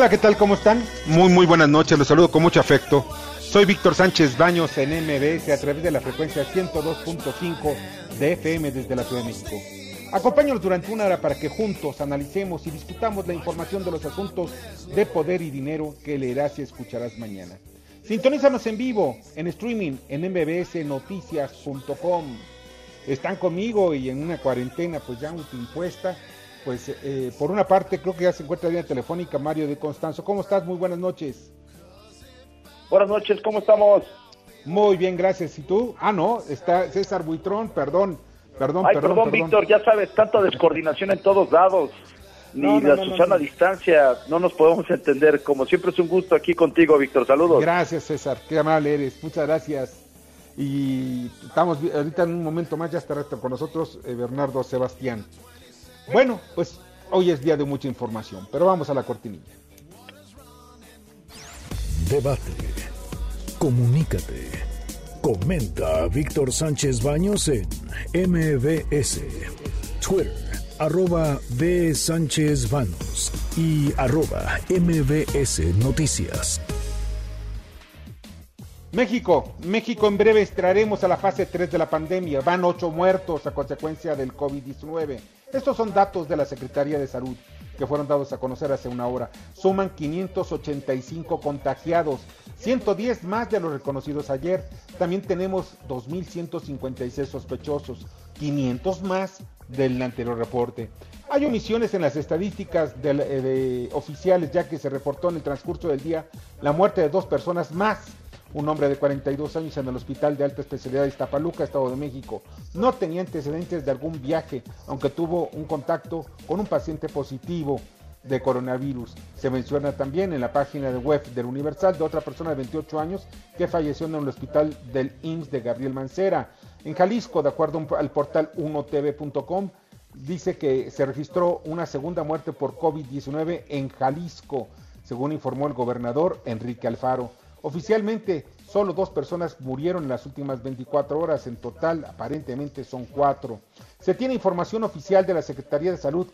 Hola, ¿qué tal? ¿Cómo están? Muy, muy buenas noches. Los saludo con mucho afecto. Soy Víctor Sánchez Baños en MBS a través de la frecuencia 102.5 de FM desde la Ciudad de México. Acompáñanos durante una hora para que juntos analicemos y discutamos la información de los asuntos de poder y dinero que leerás y escucharás mañana. Sintonízanos en vivo, en streaming, en mbsnoticias.com. Están conmigo y en una cuarentena pues ya impuesta pues eh, por una parte creo que ya se encuentra en línea telefónica Mario de Constanzo. ¿Cómo estás? Muy buenas noches. Buenas noches, ¿cómo estamos? Muy bien, gracias. ¿Y tú? Ah, no, está César Buitrón, perdón, perdón, Ay, perdón, perdón, Víctor, ya sabes, tanta descoordinación en todos lados. Ni No, no, la no, no, Susana no. distancia, no nos podemos entender. Como siempre es un gusto aquí contigo, Víctor. Saludos. Gracias, César. Qué amable eres. Muchas gracias. Y estamos ahorita en un momento más, ya estará con nosotros eh, Bernardo Sebastián. Bueno, pues hoy es día de mucha información, pero vamos a la cortinilla. Debate. Comunícate. Comenta a Víctor Sánchez Baños en MBS. Twitter, arroba B. Sánchez Baños y arroba MBS Noticias. México, México en breve entraremos a la fase 3 de la pandemia. Van 8 muertos a consecuencia del COVID-19. Estos son datos de la Secretaría de Salud que fueron dados a conocer hace una hora. Suman 585 contagiados, 110 más de los reconocidos ayer. También tenemos 2.156 sospechosos, 500 más del anterior reporte. Hay omisiones en las estadísticas eh, de oficiales ya que se reportó en el transcurso del día la muerte de dos personas más un hombre de 42 años en el Hospital de Alta Especialidad de Iztapaluca, Estado de México. No tenía antecedentes de algún viaje, aunque tuvo un contacto con un paciente positivo de coronavirus. Se menciona también en la página de web del Universal de otra persona de 28 años que falleció en el hospital del IMSS de Gabriel Mancera. En Jalisco, de acuerdo al portal 1tv.com, dice que se registró una segunda muerte por COVID-19 en Jalisco, según informó el gobernador Enrique Alfaro. Oficialmente, solo dos personas murieron en las últimas 24 horas. En total, aparentemente son cuatro. Se tiene información oficial de la Secretaría de Salud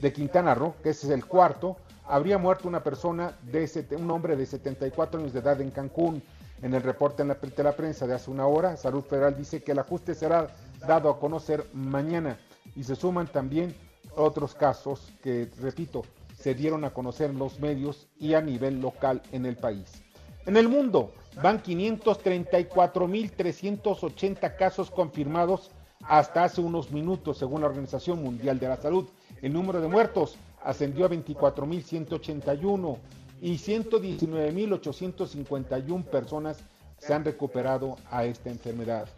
de Quintana Roo, que ese es el cuarto. Habría muerto una persona, de un hombre de 74 años de edad en Cancún. En el reporte de la prensa de hace una hora, Salud Federal dice que el ajuste será dado a conocer mañana. Y se suman también otros casos que, repito, se dieron a conocer en los medios y a nivel local en el país. En el mundo van 534.380 casos confirmados hasta hace unos minutos, según la Organización Mundial de la Salud. El número de muertos ascendió a 24.181 y 119.851 personas se han recuperado a esta enfermedad.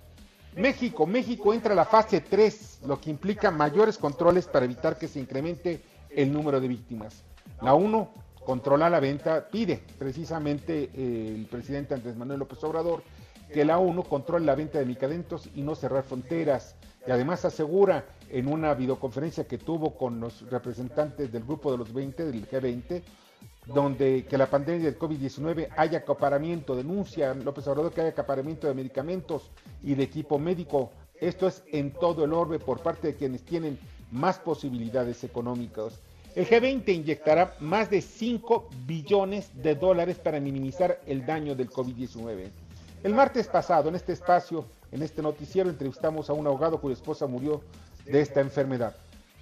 México, México entra a la fase 3, lo que implica mayores controles para evitar que se incremente el número de víctimas. La 1 controla la venta, pide precisamente eh, el presidente Andrés Manuel López Obrador que la ONU controle la venta de medicamentos y no cerrar fronteras. Y además asegura en una videoconferencia que tuvo con los representantes del grupo de los 20, del G20, donde que la pandemia del COVID-19 haya acaparamiento, denuncia López Obrador que haya acaparamiento de medicamentos y de equipo médico. Esto es en todo el orbe por parte de quienes tienen más posibilidades económicas. El G20 inyectará más de 5 billones de dólares para minimizar el daño del COVID-19. El martes pasado, en este espacio, en este noticiero, entrevistamos a un ahogado cuya esposa murió de esta enfermedad.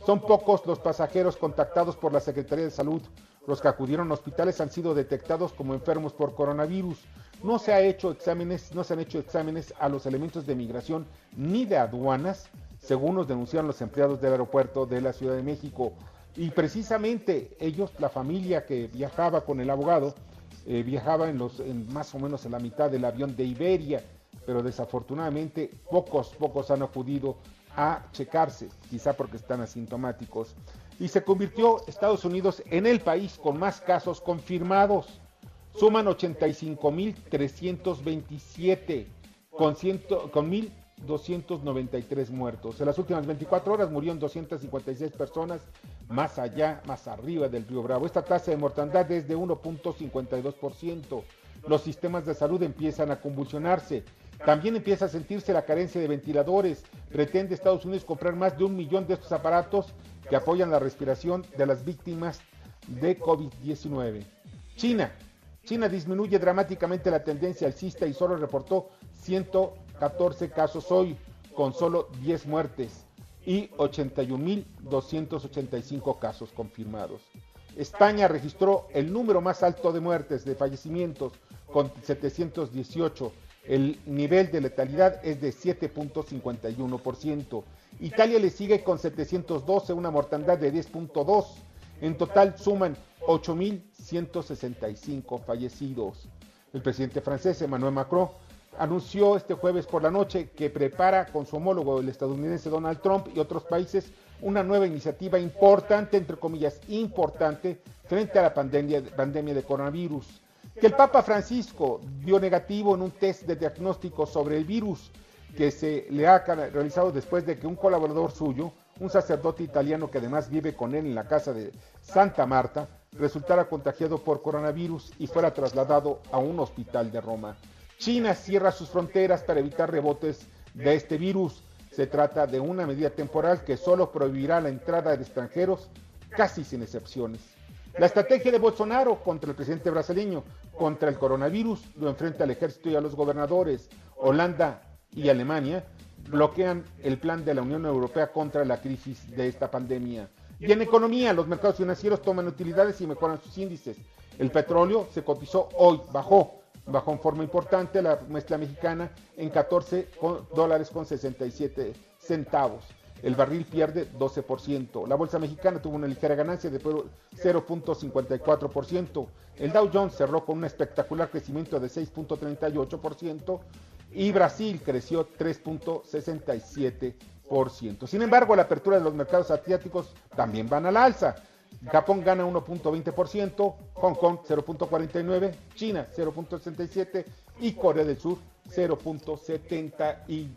Son pocos los pasajeros contactados por la Secretaría de Salud. Los que acudieron a hospitales han sido detectados como enfermos por coronavirus. No se, ha hecho exámenes, no se han hecho exámenes a los elementos de migración ni de aduanas, según nos denunciaron los empleados del aeropuerto de la Ciudad de México. Y precisamente ellos, la familia que viajaba con el abogado, eh, viajaba en, los, más o menos en la mitad del avión de Iberia, pero desafortunadamente pocos, pocos han acudido a checarse, quizá porque están asintomáticos. Y se convirtió Estados Unidos en el país con más casos confirmados. Suman 85.327 con, con 1.293 muertos. En las últimas 24 horas murieron 256 personas más allá, más arriba del río Bravo. Esta tasa de mortandad es de 1.52%. Los sistemas de salud empiezan a convulsionarse. También empieza a sentirse la carencia de ventiladores. Pretende Estados Unidos comprar más de un millón de estos aparatos que apoyan la respiración de las víctimas de COVID-19. China. China disminuye dramáticamente la tendencia alcista y solo reportó 114 casos hoy, con solo 10 muertes y 81.285 casos confirmados. España registró el número más alto de muertes, de fallecimientos, con 718. El nivel de letalidad es de 7.51%. Italia le sigue con 712, una mortandad de 10.2. En total suman 8.165 fallecidos. El presidente francés Emmanuel Macron anunció este jueves por la noche que prepara con su homólogo el estadounidense Donald Trump y otros países una nueva iniciativa importante, entre comillas, importante, frente a la pandemia, pandemia de coronavirus. Que el Papa Francisco dio negativo en un test de diagnóstico sobre el virus que se le ha realizado después de que un colaborador suyo, un sacerdote italiano que además vive con él en la casa de Santa Marta, resultara contagiado por coronavirus y fuera trasladado a un hospital de Roma. China cierra sus fronteras para evitar rebotes de este virus. Se trata de una medida temporal que solo prohibirá la entrada de extranjeros, casi sin excepciones. La estrategia de Bolsonaro contra el presidente brasileño, contra el coronavirus, lo enfrenta al ejército y a los gobernadores. Holanda y Alemania bloquean el plan de la Unión Europea contra la crisis de esta pandemia. Y en economía, los mercados financieros toman utilidades y mejoran sus índices. El petróleo se cotizó hoy, bajó bajó en forma importante la mezcla mexicana en 14 dólares con 67 centavos. El barril pierde 12%. La bolsa mexicana tuvo una ligera ganancia de 0.54%. El Dow Jones cerró con un espectacular crecimiento de 6.38% y Brasil creció 3.67%. Sin embargo, la apertura de los mercados asiáticos también van al alza. Japón gana 1.20%, Hong Kong 0.49%, China 0.67% y Corea del Sur 0.73%.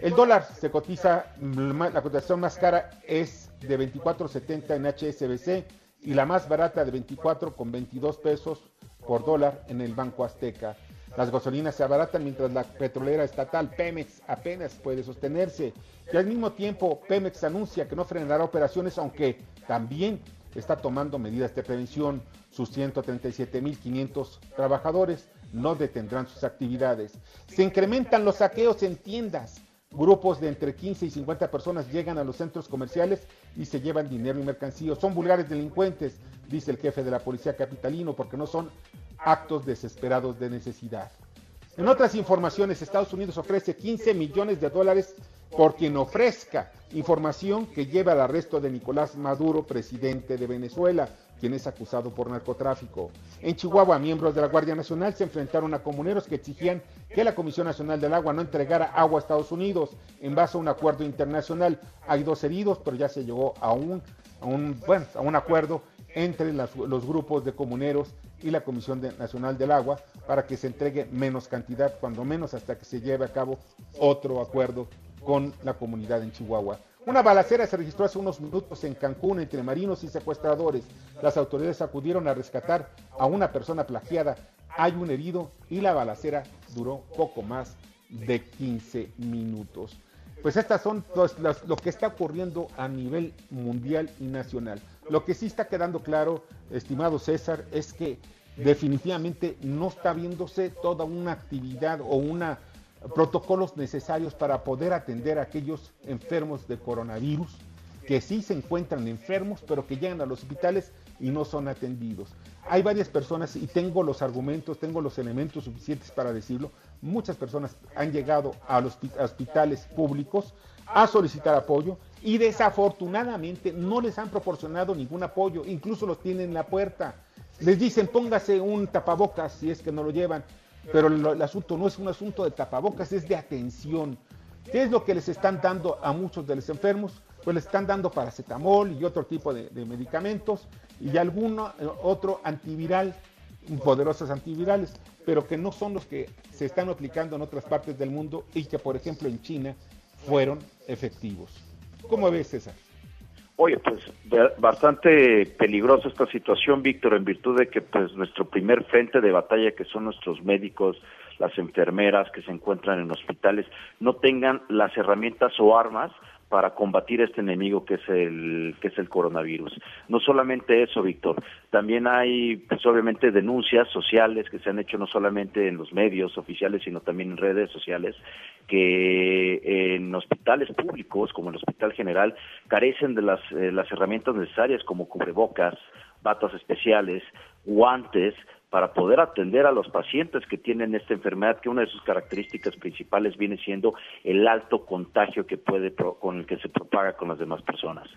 El dólar se cotiza, la cotización más cara es de 24.70 en HSBC y la más barata de 24.22 pesos por dólar en el Banco Azteca. Las gasolinas se abaratan mientras la petrolera estatal Pemex apenas puede sostenerse. Y al mismo tiempo Pemex anuncia que no frenará operaciones, aunque también está tomando medidas de prevención. Sus 137.500 trabajadores no detendrán sus actividades. Se incrementan los saqueos en tiendas. Grupos de entre 15 y 50 personas llegan a los centros comerciales y se llevan dinero y mercancías. Son vulgares delincuentes, dice el jefe de la policía capitalino, porque no son actos desesperados de necesidad. En otras informaciones, Estados Unidos ofrece 15 millones de dólares por quien ofrezca información que lleve al arresto de Nicolás Maduro, presidente de Venezuela, quien es acusado por narcotráfico. En Chihuahua, miembros de la Guardia Nacional se enfrentaron a comuneros que exigían que la Comisión Nacional del Agua no entregara agua a Estados Unidos en base a un acuerdo internacional. Hay dos heridos, pero ya se llegó a un, a un, a un acuerdo entre los grupos de comuneros y la Comisión Nacional del Agua para que se entregue menos cantidad, cuando menos hasta que se lleve a cabo otro acuerdo con la comunidad en Chihuahua. Una balacera se registró hace unos minutos en Cancún entre marinos y secuestradores. Las autoridades acudieron a rescatar a una persona plagiada. Hay un herido y la balacera duró poco más de 15 minutos. Pues estas son lo que está ocurriendo a nivel mundial y nacional. Lo que sí está quedando claro, estimado César, es que definitivamente no está viéndose toda una actividad o una protocolos necesarios para poder atender a aquellos enfermos de coronavirus que sí se encuentran enfermos, pero que llegan a los hospitales y no son atendidos. Hay varias personas, y tengo los argumentos, tengo los elementos suficientes para decirlo, muchas personas han llegado a los hospitales públicos a solicitar apoyo y desafortunadamente no les han proporcionado ningún apoyo, incluso los tienen en la puerta. Les dicen póngase un tapabocas si es que no lo llevan, pero el asunto no es un asunto de tapabocas, es de atención. ¿Qué es lo que les están dando a muchos de los enfermos? Pues les están dando paracetamol y otro tipo de, medicamentos y alguno eh, otro antiviral, poderosos antivirales, pero que no son los que se están aplicando en otras partes del mundo y que, por ejemplo, en China fueron efectivos. ¿Cómo ves, César? Oye, pues bastante peligrosa esta situación, Víctor, en virtud de que pues nuestro primer frente de batalla, que son nuestros médicos, las enfermeras que se encuentran en hospitales, no tengan las herramientas o armas para combatir este enemigo que es el que es el coronavirus. No solamente eso, Víctor, también hay pues obviamente denuncias sociales que se han hecho no solamente en los medios oficiales, sino también en redes sociales que en hospitales públicos como el Hospital General carecen de las eh, las herramientas necesarias como cubrebocas, batas especiales, guantes para poder atender a los pacientes que tienen esta enfermedad, que una de sus características principales viene siendo el alto contagio que puede con el que se propaga con las demás personas.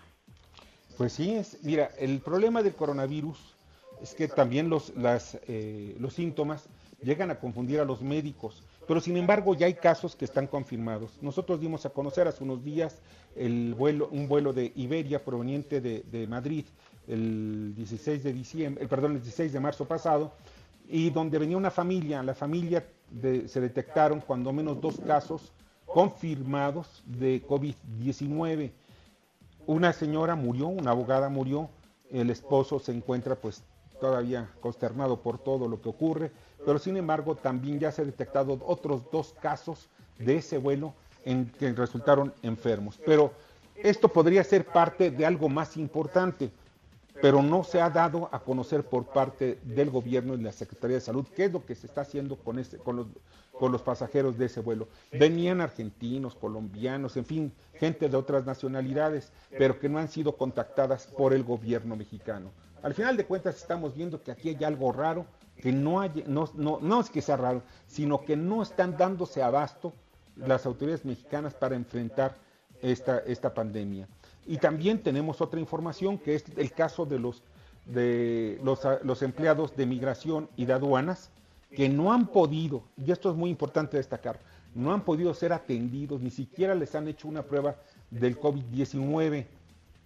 Pues sí, es, mira, el problema del coronavirus es que también los, las, eh, los síntomas llegan a confundir a los médicos, pero sin embargo ya hay casos que están confirmados. Nosotros dimos a conocer hace unos días el vuelo, un vuelo de Iberia proveniente de, de Madrid, el 16 de diciembre, el, perdón, el 16 de marzo pasado, y donde venía una familia, la familia se detectaron cuando menos dos casos confirmados de COVID-19. Una señora murió, una abogada murió, el esposo se encuentra pues todavía consternado por todo lo que ocurre, pero sin embargo también ya se han detectado otros dos casos de ese vuelo en que resultaron enfermos. Pero esto podría ser parte de algo más importante pero no se ha dado a conocer por parte del gobierno y la Secretaría de Salud qué es lo que se está haciendo con, este, con, los, con los pasajeros de ese vuelo. Venían argentinos, colombianos, en fin, gente de otras nacionalidades, pero que no han sido contactadas por el gobierno mexicano. Al final de cuentas estamos viendo que aquí hay algo raro, que no, hay, no, no, no es que sea raro, sino que no están dándose abasto las autoridades mexicanas para enfrentar esta, esta pandemia. Y también tenemos otra información que es el caso de los, de los, empleados de migración y de aduanas que no han podido, y esto es muy importante destacar, no han podido ser atendidos, ni siquiera les han hecho una prueba del COVID-19.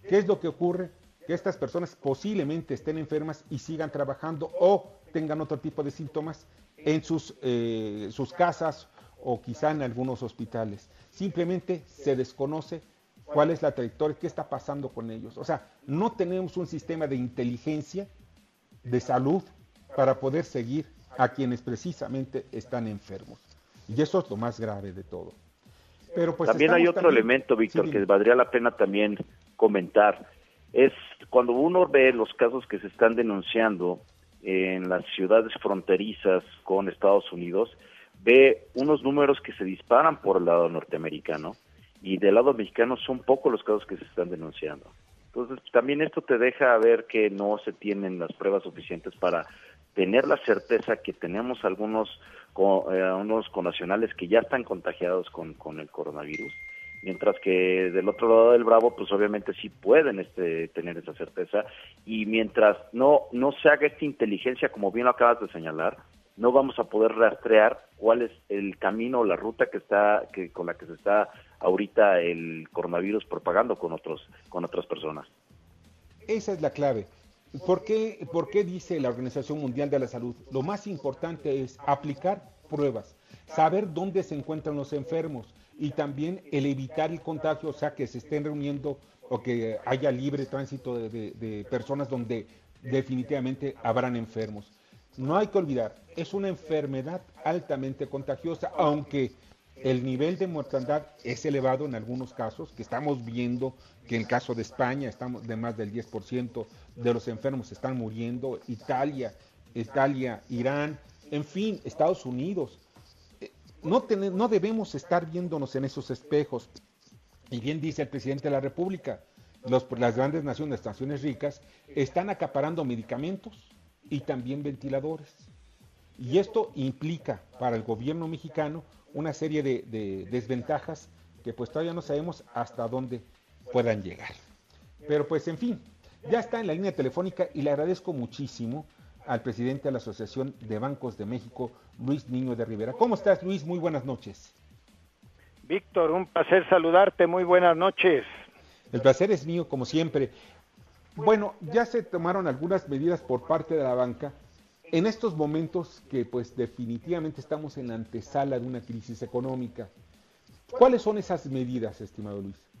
¿Qué es lo que ocurre? Que estas personas posiblemente estén enfermas y sigan trabajando o tengan otro tipo de síntomas en sus, eh, sus casas o quizá en algunos hospitales. Simplemente se desconoce cuál es la trayectoria, qué está pasando con ellos. O sea, no tenemos un sistema de inteligencia de salud para poder seguir a quienes precisamente están enfermos. Y eso es lo más grave de todo. Pero pues también hay otro elemento, Víctor, que valdría la pena también comentar. Es cuando uno ve los casos que se están denunciando en las ciudades fronterizas con Estados Unidos, ve unos números que se disparan por el lado norteamericano y del lado mexicano son pocos los casos que se están denunciando. Entonces, también esto te deja ver que no se tienen las pruebas suficientes para tener la certeza que tenemos algunos eh, unos connacionales que ya están contagiados con, con el coronavirus, mientras que del otro lado del Bravo, pues obviamente sí pueden este, tener esa certeza, y mientras no, no se haga esta inteligencia, como bien lo acabas de señalar, no vamos a poder rastrear cuál es el camino o la ruta que está que con la que se está ahorita el coronavirus propagando con otros con otras personas. Esa es la clave. ¿Por qué, ¿Por qué dice la Organización Mundial de la Salud? Lo más importante es aplicar pruebas, saber dónde se encuentran los enfermos y también el evitar el contagio, o sea, que se estén reuniendo o que haya libre tránsito de personas donde definitivamente habrán enfermos. No hay que olvidar, es una enfermedad altamente contagiosa, aunque el nivel de mortandad es elevado en algunos casos, que estamos viendo que en el caso de España estamos de más del 10% de los enfermos están muriendo, Italia, Italia, Irán, en fin, Estados Unidos. Eh, no, no debemos estar viéndonos en esos espejos. Y bien dice el presidente de la República, las grandes naciones, las naciones ricas, están acaparando medicamentos y también ventiladores. Y esto implica para el gobierno mexicano una serie de, desventajas que pues todavía no sabemos hasta dónde puedan llegar. Pero pues en fin, ya está en la línea telefónica y le agradezco muchísimo al presidente de la Asociación de Bancos de México, Luis Niño de Rivera. ¿Cómo estás, Luis? Muy buenas noches. Víctor, un placer saludarte. Muy buenas noches. El placer es mío, como siempre. Bueno, ya se tomaron algunas medidas por parte de la banca en estos momentos que pues definitivamente estamos en la antesala de una crisis económica. ¿Cuáles son esas medidas, estimado Luis?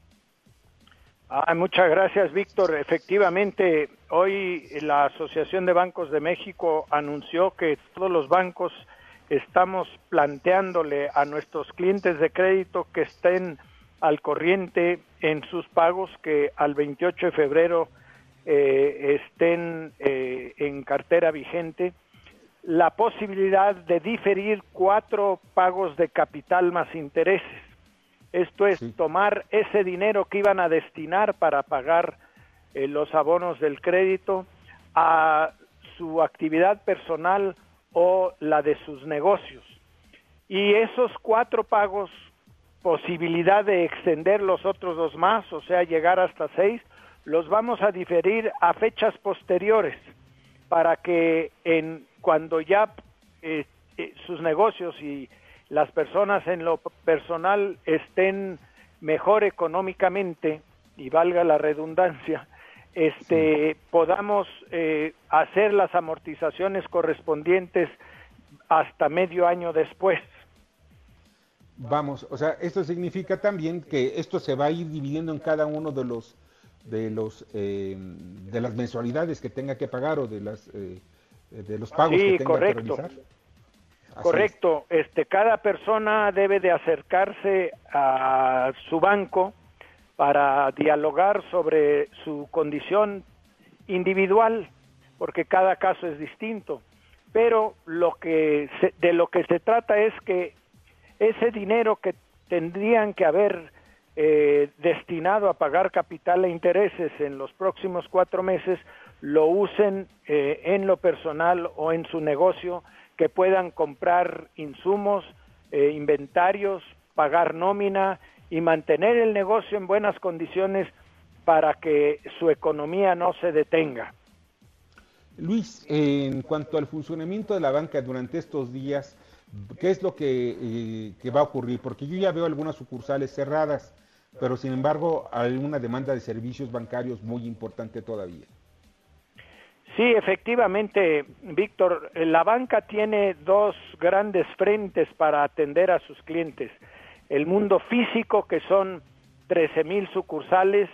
Muchas gracias, Víctor. Efectivamente, hoy la Asociación de Bancos de México anunció que todos los bancos estamos planteándole a nuestros clientes de crédito que estén al corriente en sus pagos, que al 28 de febrero eh, estén eh, en cartera vigente, la posibilidad de diferir cuatro pagos de capital más intereses. Esto es tomar ese dinero que iban a destinar para pagar eh, los abonos del crédito a su actividad personal o la de sus negocios. Y esos cuatro pagos, posibilidad de extender los otros dos más, o sea, llegar hasta seis, los vamos a diferir a fechas posteriores para que en cuando ya eh, eh, sus negocios y las personas en lo personal estén mejor económicamente y valga la redundancia, este, podamos eh, hacer las amortizaciones correspondientes hasta medio año después. Vamos, o sea, esto significa también que esto se va a ir dividiendo en cada uno de los de los eh, de las mensualidades que tenga que pagar o de las eh, de los pagos que tenga que realizar. Correcto, este cada persona debe de acercarse a su banco para dialogar sobre su condición individual, porque cada caso es distinto. Pero lo que de lo que se trata es que ese dinero que tendrían que haber eh, destinado a pagar capital e intereses en los próximos cuatro meses lo usen eh, en lo personal o en su negocio que puedan comprar insumos, eh, inventarios, pagar nómina y mantener el negocio en buenas condiciones para que su economía no se detenga. Luis, en cuanto al funcionamiento de la banca durante estos días, ¿qué es lo que, eh, va a ocurrir? Porque yo ya veo algunas sucursales cerradas, pero sin embargo hay una demanda de servicios bancarios muy importante todavía. Sí, efectivamente, Víctor, la banca tiene dos grandes frentes para atender a sus clientes. El mundo físico, que son 13 mil sucursales,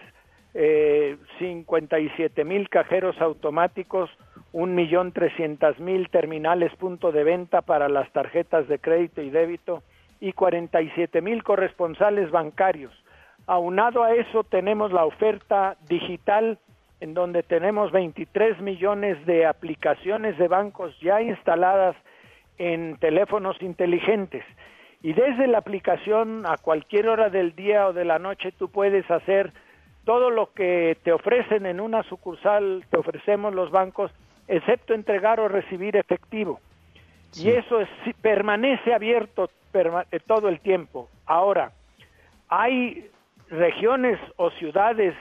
eh, 57 mil cajeros automáticos, un millón trescientas mil terminales punto de venta para las tarjetas de crédito y débito y 47 mil corresponsales bancarios. Aunado a eso tenemos la oferta digital en donde tenemos 23 millones de aplicaciones de bancos ya instaladas en teléfonos inteligentes. Y desde la aplicación a cualquier hora del día o de la noche tú puedes hacer todo lo que te ofrecen en una sucursal, te ofrecemos los bancos, excepto entregar o recibir efectivo. Y eso es, permanece abierto eh, todo el tiempo. Ahora, hay regiones o ciudades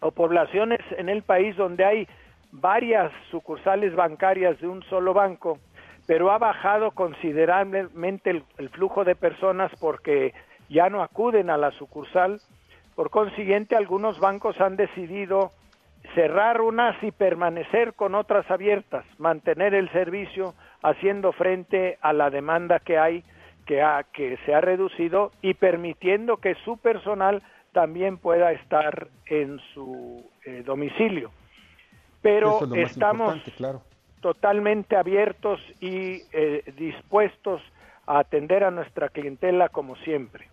o poblaciones en el país donde hay varias sucursales bancarias de un solo banco, pero ha bajado considerablemente el, flujo de personas porque ya no acuden a la sucursal. Por consiguiente, algunos bancos han decidido cerrar unas y permanecer con otras abiertas, mantener el servicio haciendo frente a la demanda que hay, que, ha, que se ha reducido y permitiendo que su personal también pueda estar en su eh, domicilio. Pero estamos totalmente abiertos y eh, dispuestos a atender a nuestra clientela como siempre.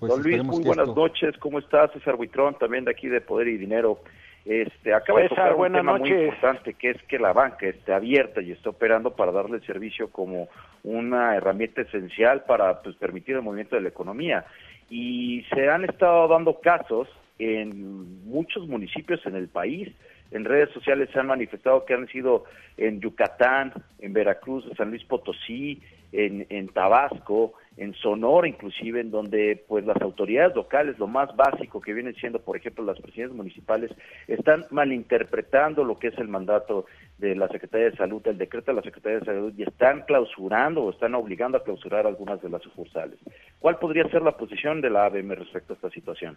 Pues Don Luis, muy buenas noches. ¿Cómo estás? César Buitrón, también de aquí de Poder y Dinero. Este, acaba de tocar un tema muy importante, que es que la banca esté abierta y esté operando para darle servicio como una herramienta esencial para pues, permitir el movimiento de la economía y se han estado dando casos en muchos municipios en el país. En redes sociales se han manifestado que han sido en Yucatán, en Veracruz, en San Luis Potosí, en, en Tabasco, en Sonora inclusive, en donde pues las autoridades locales, lo más básico que vienen siendo, por ejemplo, las presidencias municipales, están malinterpretando lo que es el mandato de la Secretaría de Salud, el decreto de la Secretaría de Salud, y están clausurando o están obligando a clausurar algunas de las sucursales. ¿Cuál podría ser la posición de la ABM respecto a esta situación?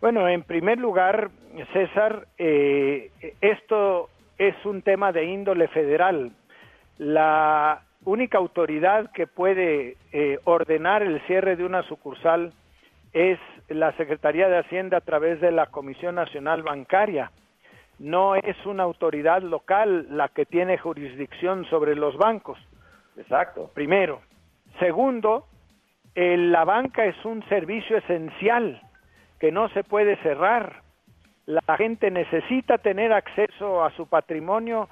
Bueno, en primer lugar, César, eh, esto es un tema de índole federal. La única autoridad que puede eh, ordenar el cierre de una sucursal es la Secretaría de Hacienda a través de la Comisión Nacional Bancaria. No es una autoridad local la que tiene jurisdicción sobre los bancos. Exacto. Primero. Segundo, la banca es un servicio esencial que no se puede cerrar. La gente necesita tener acceso a su patrimonio,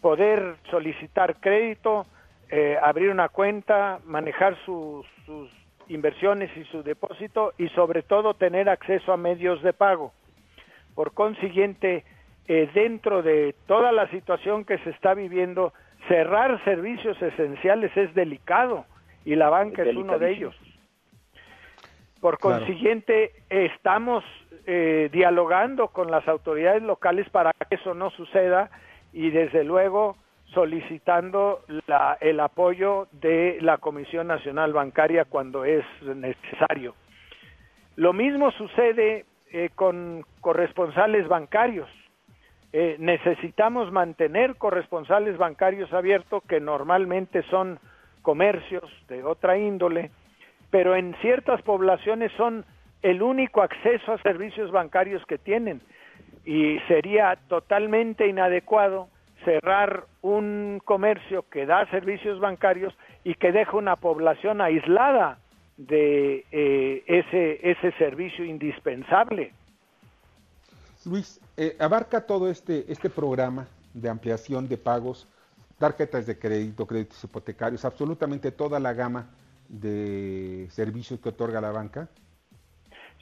poder solicitar crédito, eh, abrir una cuenta, manejar sus, inversiones y su depósito y sobre todo tener acceso a medios de pago. Por consiguiente, eh, dentro de toda la situación que se está viviendo, cerrar servicios esenciales es delicado y la banca es, uno de ellos. Por consiguiente, estamos eh, dialogando con las autoridades locales para que eso no suceda y desde luego solicitando el apoyo de la Comisión Nacional Bancaria cuando es necesario. Lo mismo sucede eh, con corresponsales bancarios. Eh, necesitamos mantener corresponsales bancarios abiertos que normalmente son comercios de otra índole, pero en ciertas poblaciones son el único acceso a servicios bancarios que tienen y sería totalmente inadecuado cerrar un comercio que da servicios bancarios y que deja una población aislada de eh, ese, ese servicio indispensable. Luis, eh, abarca todo este, este programa de ampliación de pagos, tarjetas de crédito, créditos hipotecarios, absolutamente toda la gama de servicios que otorga la banca.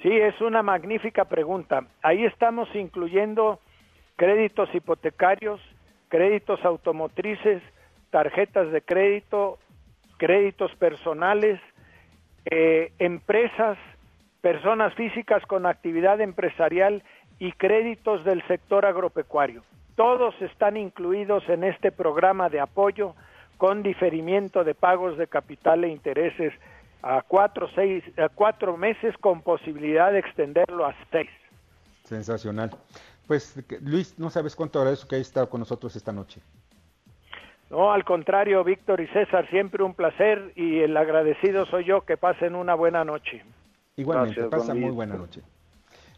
Sí, es una magnífica pregunta. Ahí estamos incluyendo créditos hipotecarios, créditos automotrices, tarjetas de crédito, créditos personales, eh, empresas, personas físicas con actividad empresarial y créditos del sector agropecuario. Todos están incluidos en este programa de apoyo con diferimiento de pagos de capital e intereses a cuatro, seis, a cuatro meses con posibilidad de extenderlo a seis. Sensacional. Pues Luis, no sabes cuánto agradezco que hayas estado con nosotros esta noche. No, al contrario, Víctor y César, siempre un placer y el agradecido soy yo. Que pasen una buena noche. Igualmente, pasen muy buena noche.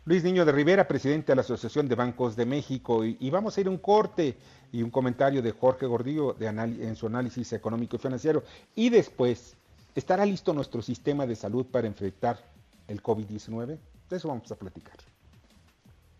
Luis Niño de Rivera, presidente de la Asociación de Bancos de México. Y, vamos a ir a un corte y un comentario de Jorge Gordillo de en su análisis económico y financiero. Y después, ¿estará listo nuestro sistema de salud para enfrentar el COVID-19? De eso vamos a platicar.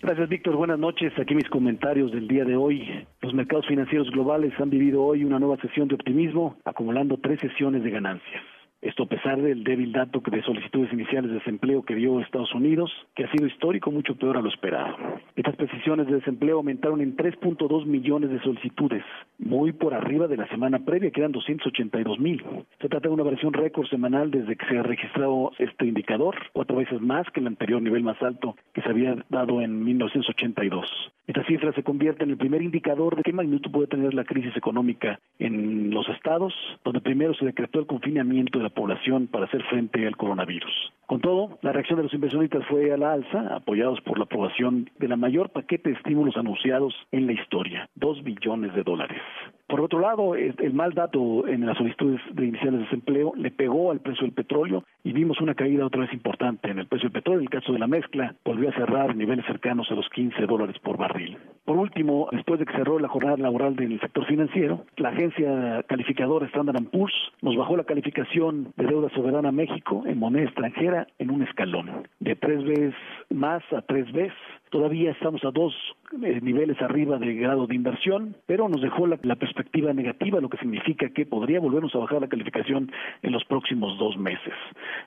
Gracias, Víctor. Buenas noches. Aquí mis comentarios del día de hoy. Los mercados financieros globales han vivido hoy una nueva sesión de optimismo, acumulando tres sesiones de ganancias. Esto a pesar del débil dato de solicitudes iniciales de desempleo que dio Estados Unidos, que ha sido histórico mucho peor a lo esperado. Estas precisiones de desempleo aumentaron en 3.2 millones de solicitudes, muy por arriba de la semana previa, que eran 282 mil. Se trata de una versión récord semanal desde que se ha registrado este indicador, cuatro veces más que el anterior nivel más alto que se había dado en 1982. Esta cifra se convierte en el primer indicador de qué magnitud puede tener la crisis económica en los estados, donde primero se decretó el confinamiento de la población para hacer frente al coronavirus. Con todo, la reacción de los inversionistas fue a la alza, apoyados por la aprobación de la mayor paquete de estímulos anunciados en la historia, dos billones de dólares. Por otro lado, el mal dato en las solicitudes de iniciales de desempleo le pegó al precio del petróleo y vimos una caída otra vez importante en el precio del petróleo. En el caso de la mezcla, volvió a cerrar niveles cercanos a los 15 dólares por barril. Por último, después de que cerró la jornada laboral del sector financiero, la agencia calificadora Standard Poor's nos bajó la calificación de deuda soberana a México en moneda extranjera en un escalón, de tres veces más a tres veces Todavía estamos a dos eh, niveles arriba de grado de inversión, pero nos dejó la, perspectiva negativa, lo que significa que podría volvernos a bajar la calificación en los próximos dos meses.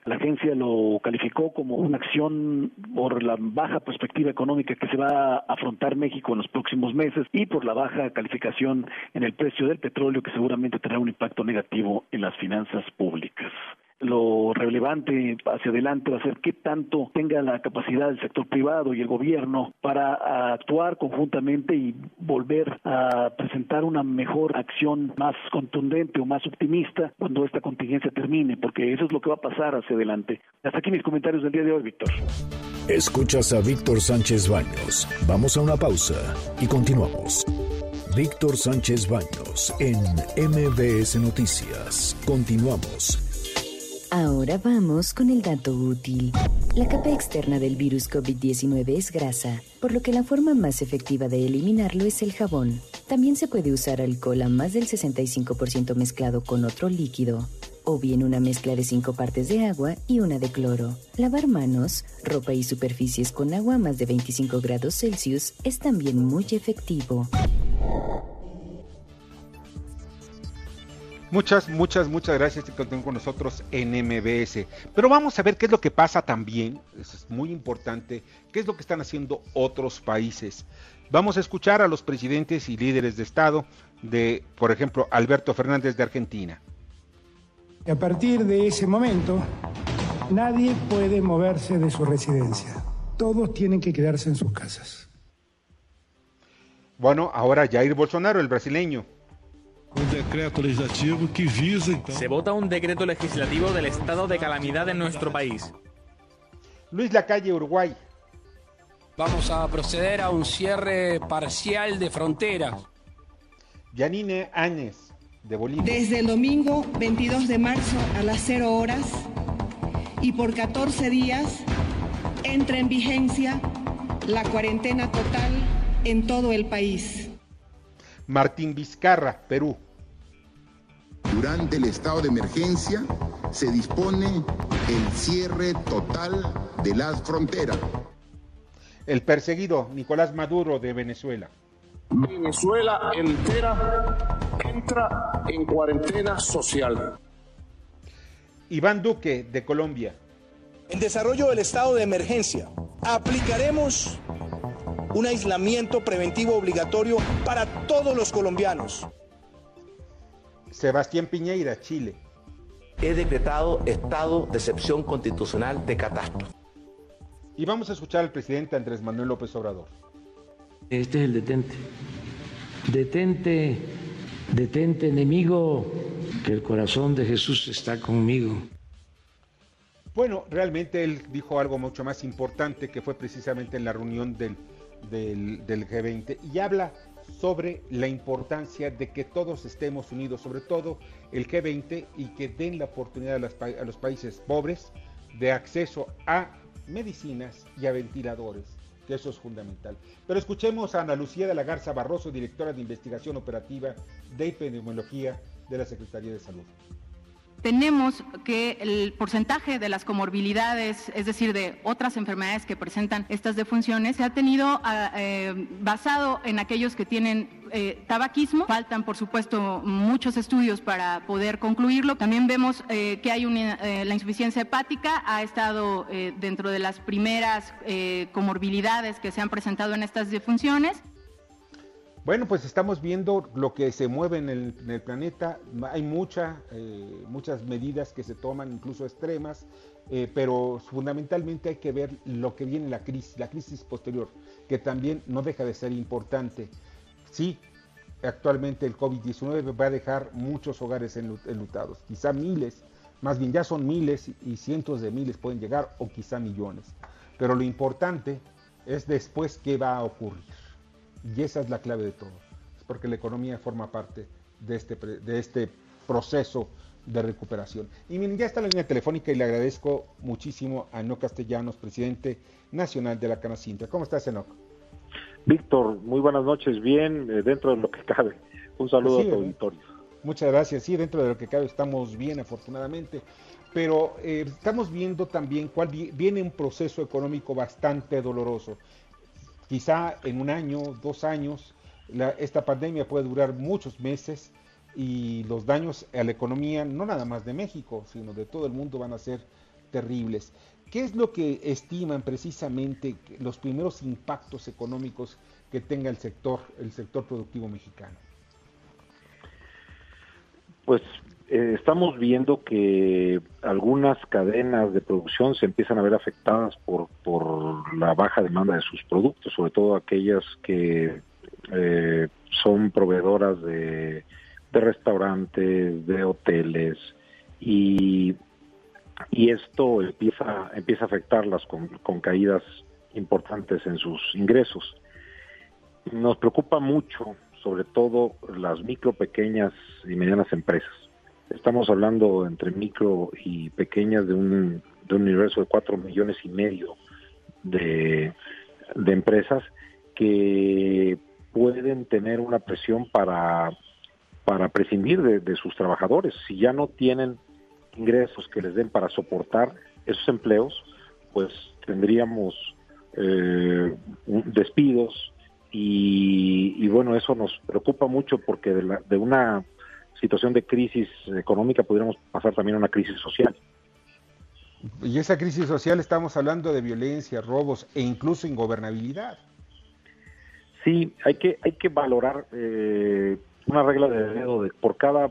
La agencia lo calificó como una acción por la baja perspectiva económica que se va a afrontar México en los próximos meses y por la baja calificación en el precio del petróleo que seguramente tendrá un impacto negativo en las finanzas públicas. Lo relevante hacia adelante va a ser qué tanto tenga la capacidad del sector privado y el gobierno para actuar conjuntamente y volver a presentar una mejor acción más contundente o más optimista cuando esta contingencia termine, porque eso es lo que va a pasar hacia adelante. Hasta aquí mis comentarios del día de hoy, Víctor. Escuchas a Víctor Sánchez Baños. Vamos a una pausa y continuamos. Víctor Sánchez Baños en MBS Noticias. Continuamos. Ahora vamos con el dato útil. La capa externa del virus COVID-19 es grasa, por lo que la forma más efectiva de eliminarlo es el jabón. También se puede usar alcohol a más del 65% mezclado con otro líquido, o bien una mezcla de 5 partes de agua y una de cloro. Lavar manos, ropa y superficies con agua a más de 25 grados Celsius es también muy efectivo. Muchas, muchas, muchas gracias que continúen con nosotros en MBS. Pero vamos a ver qué es lo que pasa también, eso es muy importante, qué es lo que están haciendo otros países. Vamos a escuchar a los presidentes y líderes de Estado de, por ejemplo, Alberto Fernández de Argentina. A partir de ese momento, nadie puede moverse de su residencia. Todos tienen que quedarse en sus casas. Bueno, ahora Jair Bolsonaro, el brasileño. Se vota un decreto legislativo del estado de calamidad en nuestro país. Luis Lacalle, Uruguay. Vamos a proceder a un cierre parcial de fronteras. Yanine Áñez, de Bolivia. Desde el domingo 22 de marzo a las 0 horas y por 14 días entra en vigencia la cuarentena total en todo el país. Martín Vizcarra, Perú. Durante el estado de emergencia se dispone el cierre total de las fronteras. El perseguido Nicolás Maduro de Venezuela. Venezuela entera entra en cuarentena social. Iván Duque de Colombia. En desarrollo del estado de emergencia, aplicaremos un aislamiento preventivo obligatorio para todos los colombianos. Sebastián Piñeira, Chile. He decretado estado de excepción constitucional de catástrofe. Y vamos a escuchar al presidente Andrés Manuel López Obrador. Este es el detente. Detente, detente enemigo, que el corazón de Jesús está conmigo. Bueno, realmente él dijo algo mucho más importante que fue precisamente en la reunión del, del, del G20 y habla sobre la importancia de que todos estemos unidos, sobre todo el G20, y que den la oportunidad a, a los países pobres de acceso a medicinas y a ventiladores, que eso es fundamental. Pero escuchemos a Ana Lucía de la Garza Barroso, directora de investigación operativa de epidemiología de la Secretaría de Salud tenemos que el porcentaje de las comorbilidades, es decir, de otras enfermedades que presentan estas defunciones, se ha tenido eh, basado en aquellos que tienen eh, tabaquismo. Faltan, por supuesto, muchos estudios para poder concluirlo. También vemos eh, que hay una, la insuficiencia hepática, ha estado dentro de las primeras comorbilidades que se han presentado en estas defunciones. Bueno, pues estamos viendo lo que se mueve en el, planeta. Hay eh, muchas medidas que se toman, incluso extremas, eh, pero fundamentalmente hay que ver lo que viene la crisis, la crisis posterior, que también no deja de ser importante. Sí, actualmente el COVID-19 va a dejar muchos hogares enlutados, quizá miles, más bien ya son miles y cientos de miles pueden llegar, o quizá millones. Pero lo importante es después qué va a ocurrir. Y esa es la clave de todo. Es porque la economía forma parte de este, de este proceso de recuperación. Y miren, ya está la línea telefónica y le agradezco muchísimo a Enoc Castellanos, presidente nacional de la Canacintra. ¿Cómo estás, Enoc? Víctor, muy buenas noches. Bien, eh, dentro de lo que cabe. Un saludo a tu auditorio. Muchas gracias. Sí, dentro de lo que cabe estamos bien, afortunadamente. Pero eh, estamos viendo también cuál viene un proceso económico bastante doloroso. Quizá en un año, dos años, esta pandemia puede durar muchos meses y los daños a la economía, no nada más de México, sino de todo el mundo, van a ser terribles. ¿Qué es lo que estiman precisamente los primeros impactos económicos que tenga el sector, el sector productivo mexicano? Pues eh, estamos viendo que algunas cadenas de producción se empiezan a ver afectadas por, por la baja demanda de sus productos, sobre todo aquellas que eh, son proveedoras de, restaurantes, de hoteles, y, y esto empieza, empieza a afectarlas con, con caídas importantes en sus ingresos. Nos preocupa mucho, sobre todo, las micro, pequeñas y medianas empresas. Estamos hablando entre micro y pequeñas de un, de un universo de cuatro millones y medio de, de empresas que pueden tener una presión para, para prescindir de, sus trabajadores. Si ya no tienen ingresos que les den para soportar esos empleos, pues tendríamos eh, despidos y, bueno, eso nos preocupa mucho porque de, de una situación de crisis económica pudiéramos pasar también a una crisis social. Y esa crisis social estamos hablando de violencia, robos e incluso ingobernabilidad. Sí, hay que, hay que valorar eh, una regla de dedo de por cada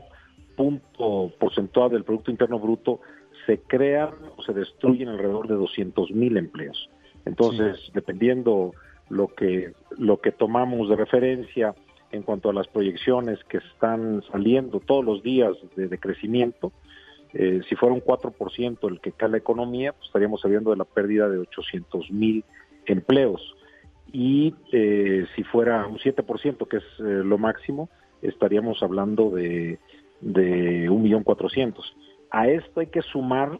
punto porcentual del Producto Interno Bruto se crean o se destruyen alrededor de 200 mil empleos. Entonces, dependiendo lo que, lo que tomamos de referencia en cuanto a las proyecciones que están saliendo todos los días de, crecimiento, eh, si fuera un 4% el que cae la economía, pues estaríamos hablando de la pérdida de 800 mil empleos y eh, si fuera un 7%, que es eh, lo máximo, estaríamos hablando de, de 1.400.000. A esto hay que sumar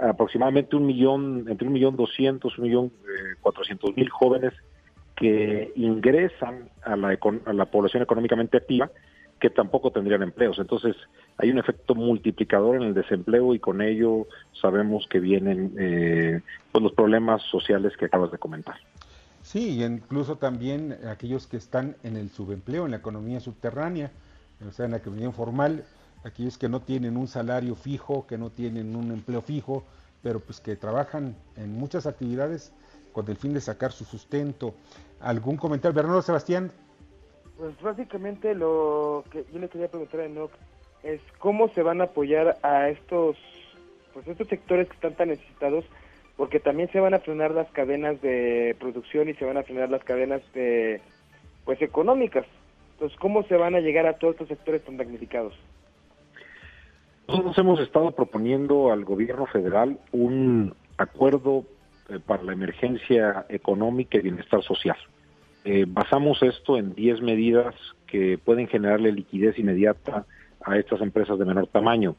aproximadamente un millón, entre un millón doscientos, un millón cuatrocientos mil jóvenes que ingresan a la, a la población económicamente activa que tampoco tendrían empleos. Entonces, hay un efecto multiplicador en el desempleo y con ello sabemos que vienen eh, pues los problemas sociales que acabas de comentar. Sí, incluso también aquellos que están en el subempleo, en la economía subterránea, o sea, en la economía informal, aquellos que no tienen un salario fijo, que no tienen un empleo fijo, pero pues que trabajan en muchas actividades con el fin de sacar su sustento. ¿Algún comentario, Bernardo Sebastián? Pues básicamente lo que yo le quería preguntar a Enoch es cómo se van a apoyar a estos, pues estos sectores que están tan necesitados porque también se van a frenar las cadenas de producción y se van a frenar las cadenas de pues económicas. Entonces, ¿cómo se van a llegar a todos estos sectores tan damnificados? Nosotros hemos estado proponiendo al gobierno federal un acuerdo para la emergencia económica y bienestar social. Eh, basamos esto en 10 medidas que pueden generarle liquidez inmediata a estas empresas de menor tamaño.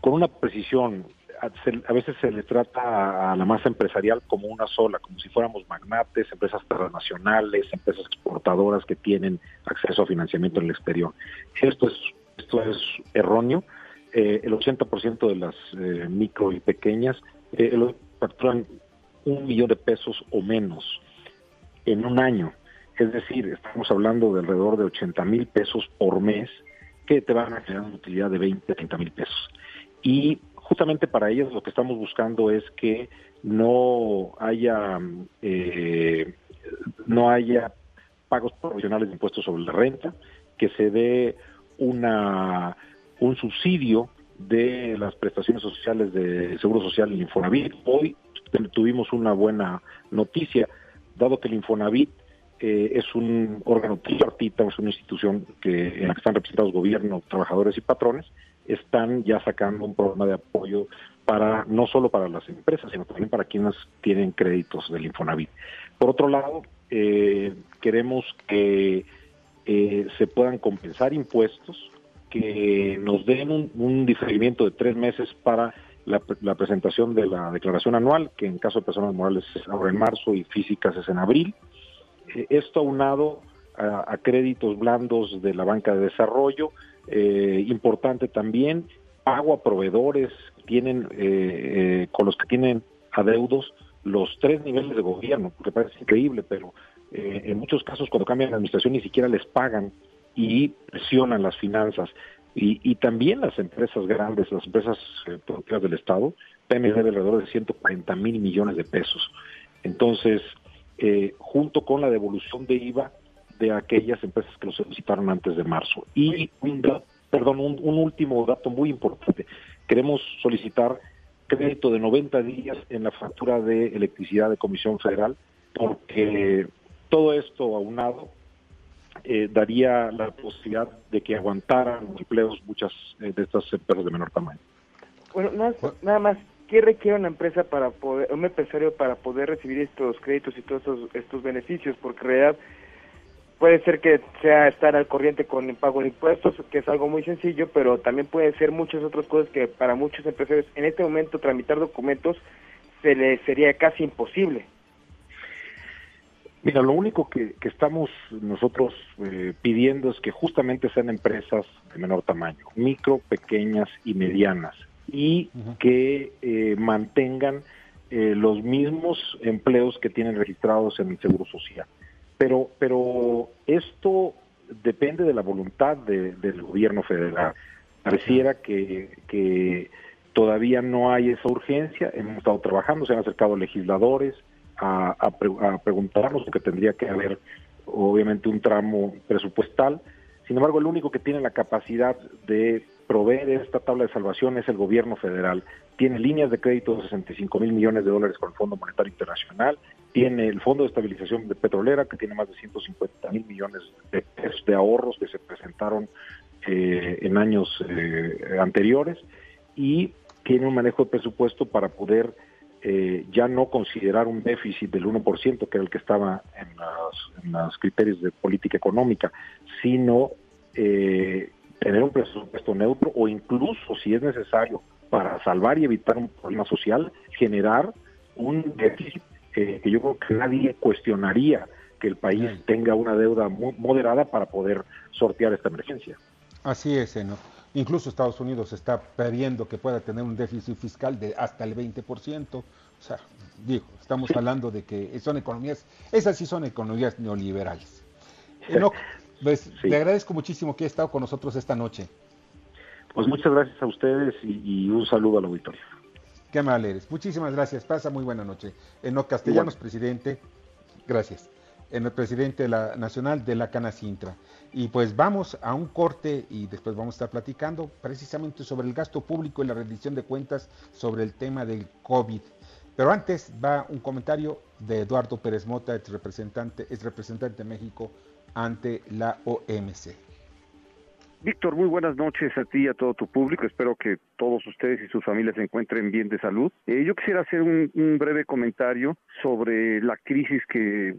Con una precisión, a veces se le trata a la masa empresarial como una sola, como si fuéramos magnates, empresas transnacionales, empresas exportadoras que tienen acceso a financiamiento en el exterior. Esto es, esto es erróneo. Eh, el 80% de las eh, micro y pequeñas eh, un millón de pesos o menos en un año. Es decir, estamos hablando de alrededor de 80 mil pesos por mes que te van a generar una utilidad de 20, 30 mil pesos. Y justamente para ellos lo que estamos buscando es que no haya eh, no haya pagos provisionales de impuestos sobre la renta, que se dé una un subsidio de las prestaciones sociales de Seguro Social en Infonavit. Hoy tuvimos una buena noticia, dado que el Infonavit eh, es un órgano tripartita, es una institución que, en la que están representados gobiernos, trabajadores y patrones, están ya sacando un programa de apoyo para no solo para las empresas, sino también para quienes tienen créditos del Infonavit. Por otro lado, eh, queremos que eh, se puedan compensar impuestos, que nos den un, diferimiento de tres meses para la, presentación de la declaración anual, que en caso de personas morales es ahora en marzo y físicas es en abril. Eh, esto aunado a, a créditos blandos de la banca de desarrollo, eh, importante también, pago a proveedores tienen eh, eh, con los que tienen adeudos los tres niveles de gobierno, porque parece increíble, pero en muchos casos cuando cambian la administración ni siquiera les pagan y presionan las finanzas. Y, también las empresas grandes, las empresas productivas del Estado, PMG de alrededor de 140 mil millones de pesos. Entonces, junto con la devolución de IVA, de aquellas empresas que lo solicitaron antes de marzo. Y un perdón, un, un último dato muy importante. Queremos solicitar crédito de 90 días en la factura de electricidad de Comisión Federal, porque todo esto aunado eh, daría la posibilidad de que aguantaran empleos muchas eh, de estas empresas de menor tamaño. Bueno, nada, más, ¿qué requiere una empresa para poder, un empresario para poder recibir estos créditos y todos estos, estos beneficios? Porque en realidad puede ser que sea estar al corriente con el pago de impuestos, que es algo muy sencillo, pero también puede ser muchas otras cosas que para muchos empresarios en este momento tramitar documentos se les sería casi imposible. Mira, lo único que, estamos nosotros eh, pidiendo es que justamente sean empresas de menor tamaño, micro, pequeñas y medianas, y que eh, mantengan eh, los mismos empleos que tienen registrados en el Seguro Social. Pero, pero esto depende de la voluntad del gobierno federal. Pareciera que, que todavía no hay esa urgencia, hemos estado trabajando, se han acercado legisladores a, a, preguntarnos, que tendría que haber obviamente un tramo presupuestal. Sin embargo, el único que tiene la capacidad de proveer esta tabla de salvación es el gobierno federal. Tiene líneas de crédito de 65 mil millones de dólares con el Fondo Monetario Internacional, tiene el Fondo de Estabilización Petrolera, que tiene más de 150 mil millones de pesos de ahorros que se presentaron eh, en años eh, anteriores, y tiene un manejo de presupuesto para poder eh, ya no considerar un déficit del 1%, que era el que estaba en, los criterios de política económica, sino eh, tener un presupuesto neutro o incluso, si es necesario, para salvar y evitar un problema social, generar un déficit que yo creo que nadie cuestionaría que el país tenga una deuda moderada para poder sortear esta emergencia. Así es, ¿no? Incluso Estados Unidos está pidiendo que pueda tener un déficit fiscal de hasta el 20%. O sea, digo, estamos hablando de que son economías, esas sí son economías neoliberales. pues, le agradezco muchísimo que haya estado con nosotros esta noche. Pues muchas gracias a ustedes y, un saludo al auditorio. Qué amable eres. Muchísimas gracias. Pasa muy buena noche. Enoc Castellanos, presidente. Gracias. En el presidente la, nacional de la Cana Sintra. Y pues vamos a un corte y después vamos a estar platicando precisamente sobre el gasto público y la rendición de cuentas sobre el tema del COVID. Pero antes va un comentario de Eduardo Pérez Mota, ex representante, es representante de México ante la OMC. Víctor, muy buenas noches a ti y a todo tu público. Espero que todos ustedes y sus familias se encuentren bien de salud. Eh, yo quisiera hacer un, breve comentario sobre la crisis que,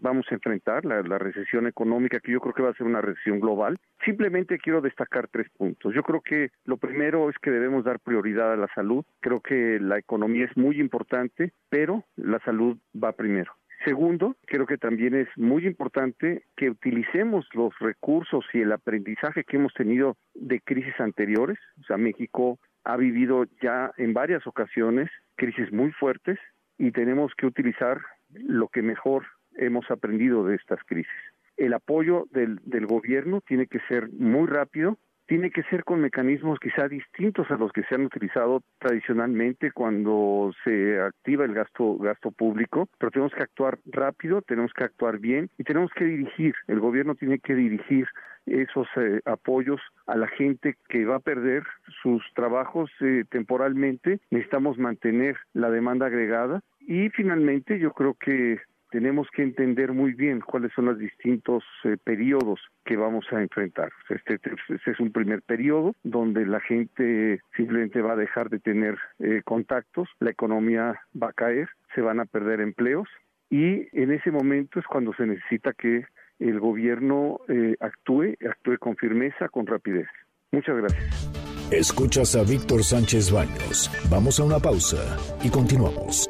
vamos a enfrentar, la, la, recesión económica, que yo creo que va a ser una recesión global. Simplemente quiero destacar tres puntos. Yo creo que lo primero es que debemos dar prioridad a la salud. Creo que la economía es muy importante, pero la salud va primero. Segundo, creo que también es muy importante que utilicemos los recursos y el aprendizaje que hemos tenido de crisis anteriores. O sea, México ha vivido ya en varias ocasiones crisis muy fuertes y tenemos que utilizar lo que mejor hemos aprendido de estas crisis. El apoyo del, del gobierno tiene que ser muy rápido, tiene que ser con mecanismos quizá distintos a los que se han utilizado tradicionalmente cuando se activa el gasto gasto público, pero tenemos que actuar rápido, tenemos que actuar bien y tenemos que dirigir, el gobierno tiene que dirigir esos eh, apoyos a la gente que va a perder sus trabajos eh, temporalmente. Necesitamos mantener la demanda agregada y finalmente yo creo que tenemos que entender muy bien cuáles son los distintos eh, periodos que vamos a enfrentar. Este, este, es un primer periodo donde la gente simplemente va a dejar de tener eh, contactos, la economía va a caer, se van a perder empleos y en ese momento es cuando se necesita que el gobierno eh, actúe, actúe con firmeza, con rapidez. Muchas gracias. Escuchas a Víctor Sánchez Baños. Vamos a una pausa y continuamos.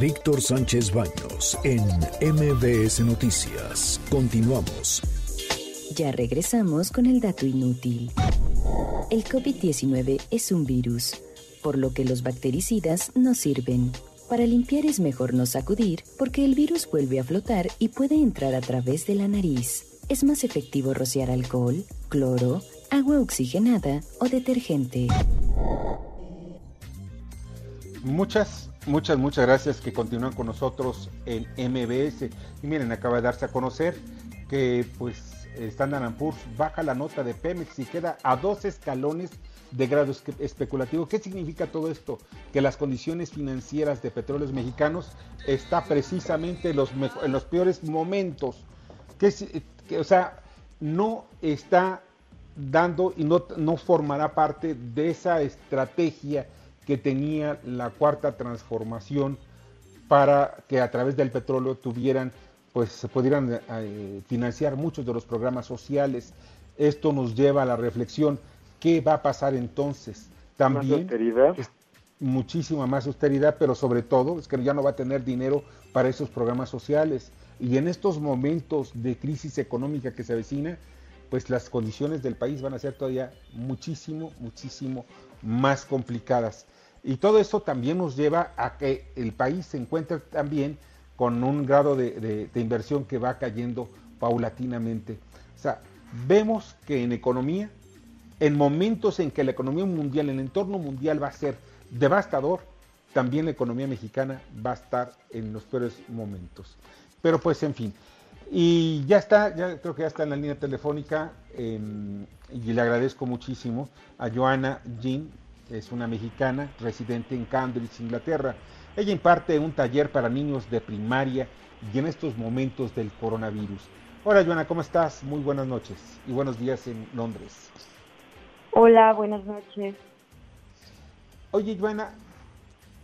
Víctor Sánchez Baños en MBS Noticias. Continuamos. Ya regresamos con el dato inútil. El COVID-19 es un virus, por lo que los bactericidas no sirven. Para limpiar es mejor no sacudir porque el virus vuelve a flotar y puede entrar a través de la nariz. Es más efectivo rociar alcohol, cloro, agua oxigenada o detergente. Muchas Muchas, muchas gracias que continúan con nosotros en MBS. Y miren, acaba de darse a conocer que pues Standard Poor's baja la nota de Pemex y queda a dos escalones de grado especulativo. ¿Qué significa todo esto? Que las condiciones financieras de petróleos mexicanos está precisamente en los, peores momentos. Que, o sea, no está dando y no, no formará parte de esa estrategia que tenía la cuarta transformación para que a través del petróleo tuvieran, pues se pudieran eh, financiar muchos de los programas sociales. Esto nos lleva a la reflexión, ¿qué va a pasar entonces? También ¿Más austeridad? muchísima más austeridad, pero sobre todo es que ya no va a tener dinero para esos programas sociales. Y en estos momentos de crisis económica que se avecina, pues las condiciones del país van a ser todavía muchísimo, muchísimo más complicadas. Y todo eso también nos lleva a que el país se encuentre también con un grado de, inversión que va cayendo paulatinamente. O sea, vemos que en economía, en momentos en que la economía mundial, el entorno mundial va a ser devastador, también la economía mexicana va a estar en los peores momentos. Pero pues en fin, y ya está, ya creo que ya está en la línea telefónica em, y le agradezco muchísimo a Joana Jean, es una mexicana residente en Cambridge, Inglaterra. Ella imparte un taller para niños de primaria y en estos momentos del coronavirus. Hola Joana, ¿cómo estás? Muy buenas noches y buenos días en Londres. Hola, buenas noches. Oye Joana,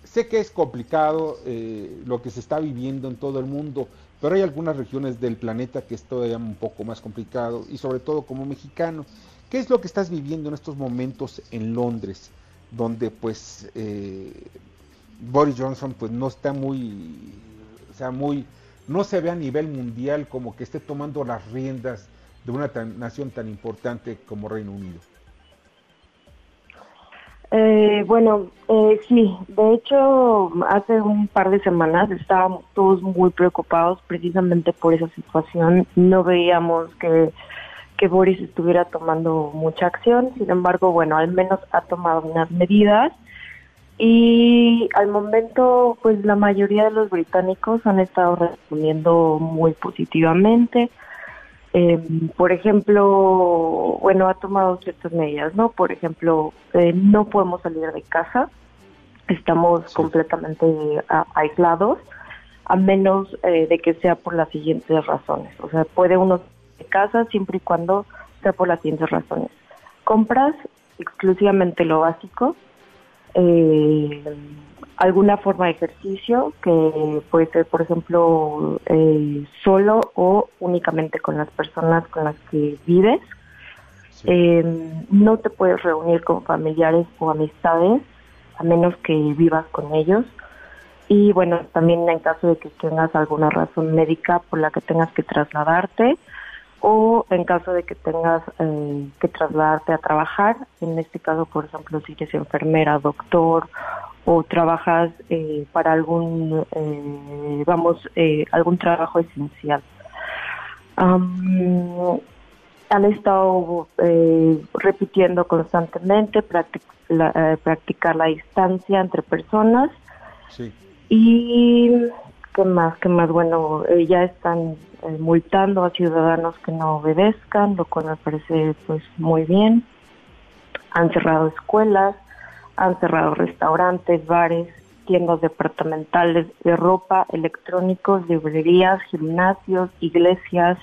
sé que es complicado eh, lo que se está viviendo en todo el mundo, pero hay algunas regiones del planeta que es todavía un poco más complicado y sobre todo como mexicano. ¿Qué es lo que estás viviendo en estos momentos en Londres? Donde pues eh, Boris Johnson pues no está muy, o sea, muy, no se ve a nivel mundial como que esté tomando las riendas de una nación tan importante como Reino Unido. Eh, bueno, eh, sí, de hecho, hace un par de semanas estábamos todos muy preocupados precisamente por esa situación. No veíamos que que Boris estuviera tomando mucha acción, sin embargo, bueno, al menos ha tomado unas medidas y al momento, pues la mayoría de los británicos han estado respondiendo muy positivamente. Eh, por ejemplo, bueno, ha tomado ciertas medidas, ¿no? Por ejemplo, eh, no podemos salir de casa, estamos completamente aislados, a menos eh, de que sea por las siguientes razones. O sea, puede uno casa siempre y cuando sea por las siguientes razones. Compras exclusivamente lo básico, eh, alguna forma de ejercicio que puede ser, por ejemplo, eh, solo o únicamente con las personas con las que vives. Eh, no te puedes reunir con familiares o amistades a menos que vivas con ellos. Y bueno, también en caso de que tengas alguna razón médica por la que tengas que trasladarte, o en caso de que tengas eh, que trasladarte a trabajar, en este caso, por ejemplo, si eres enfermera, doctor o trabajas eh, para algún, eh, vamos, algún trabajo esencial. han estado repitiendo constantemente practicar la distancia entre personas sí. y qué más, qué más, bueno, ya están eh, multando a ciudadanos que no obedezcan, lo cual me parece pues muy bien. Han cerrado escuelas, han cerrado restaurantes, bares, tiendas departamentales de ropa, electrónicos, librerías, gimnasios, iglesias.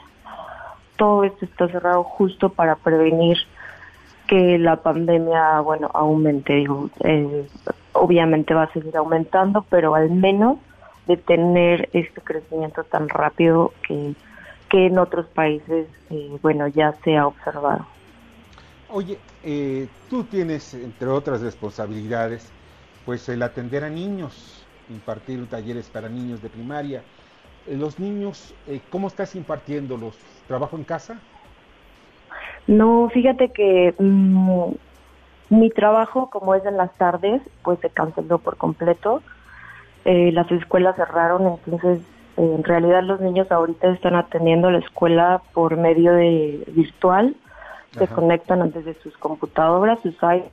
Todo esto está cerrado justo para prevenir que la pandemia, bueno, aumente. Digo, eh, obviamente va a seguir aumentando, pero al menos de tener este crecimiento tan rápido que, que en otros países, eh, bueno, ya se ha observado. Oye, eh, tú tienes, entre otras responsabilidades, pues el atender a niños, impartir talleres para niños de primaria. Eh, los niños, ¿cómo estás impartiéndolos? ¿Trabajo en casa? No, fíjate que mm, mi trabajo, como es en las tardes, pues se canceló por completo eh, las escuelas cerraron, entonces eh, en realidad los niños ahorita están atendiendo la escuela por medio de virtual, se conectan desde sus computadoras, sus iPads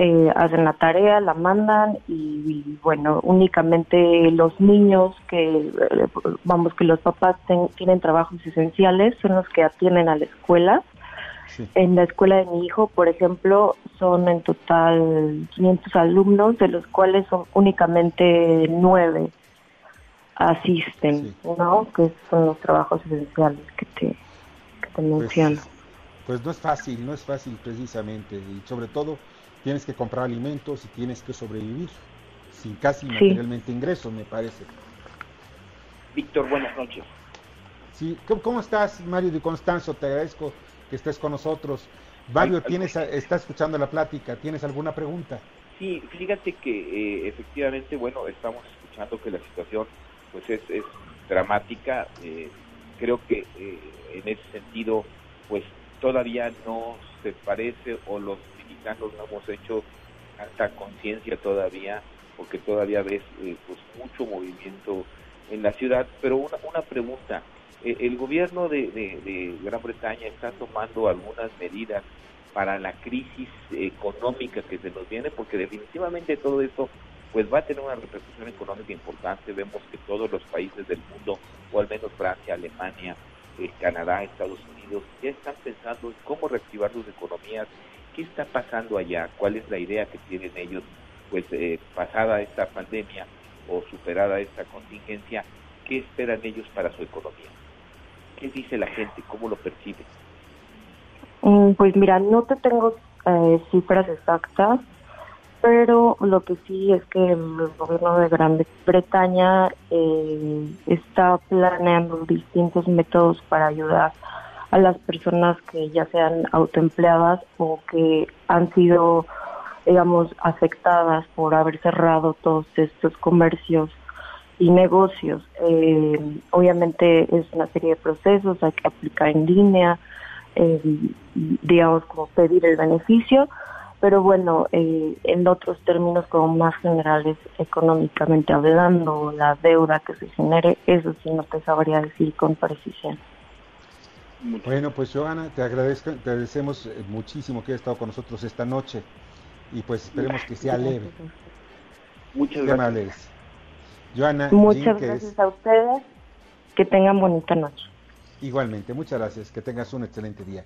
eh, hacen la tarea, la mandan y, bueno, únicamente los niños que, eh, vamos, que los papás tienen trabajos esenciales son los que atienden a la escuela. En la escuela de mi hijo, por ejemplo, son en total 500 alumnos, de los cuales son únicamente nueve asisten, ¿no? Que son los trabajos esenciales que te, que te pues, menciono. Pues no es fácil, no es fácil precisamente, y sobre todo tienes que comprar alimentos y tienes que sobrevivir sin casi materialmente ingresos, me parece. Víctor, buenas noches. Sí, ¿cómo, estás, Mario de Constanzo? Te agradezco que estés con nosotros. Mario, tienes, está escuchando la plática, ¿tienes alguna pregunta? Sí, fíjate que eh, efectivamente, bueno, estamos escuchando que la situación pues es, es dramática. Eh, creo que eh, en ese sentido, pues todavía no se parece o los mexicanos no hemos hecho tanta conciencia todavía, porque todavía ves eh, pues mucho movimiento en la ciudad. Pero una, una pregunta, el gobierno de, de, Gran Bretaña está tomando algunas medidas para la crisis económica que se nos viene, porque definitivamente todo esto pues va a tener una repercusión económica importante. Vemos que todos los países del mundo, o al menos Francia, Alemania, eh, Canadá, Estados Unidos, ya están pensando en cómo reactivar sus economías. ¿Qué está pasando allá? ¿Cuál es la idea que tienen ellos? Pues eh, pasada esta pandemia o superada esta contingencia, ¿qué esperan ellos para su economía? ¿Qué dice la gente? ¿Cómo lo percibe? Mm, pues mira, no te tengo eh, cifras exactas, pero lo que sí es que el gobierno de Gran Bretaña eh, está planeando distintos métodos para ayudar a las personas que ya sean autoempleadas o que han sido, digamos, afectadas por haber cerrado todos estos comercios y negocios. Eh, obviamente es una serie de procesos, hay que aplicar en línea, eh, digamos, como pedir el beneficio pero bueno, eh, en otros términos como más generales, económicamente hablando, la deuda que se genere, eso sí no te sabría decir con precisión. Bueno, pues Joana, te agradezco, te agradecemos eh, muchísimo que hayas estado con nosotros esta noche y pues esperemos que sea leve. Muchas gracias. Joana, muchas gracias a ustedes, que tengan bonita noche. Igualmente, muchas gracias, que tengas un excelente día.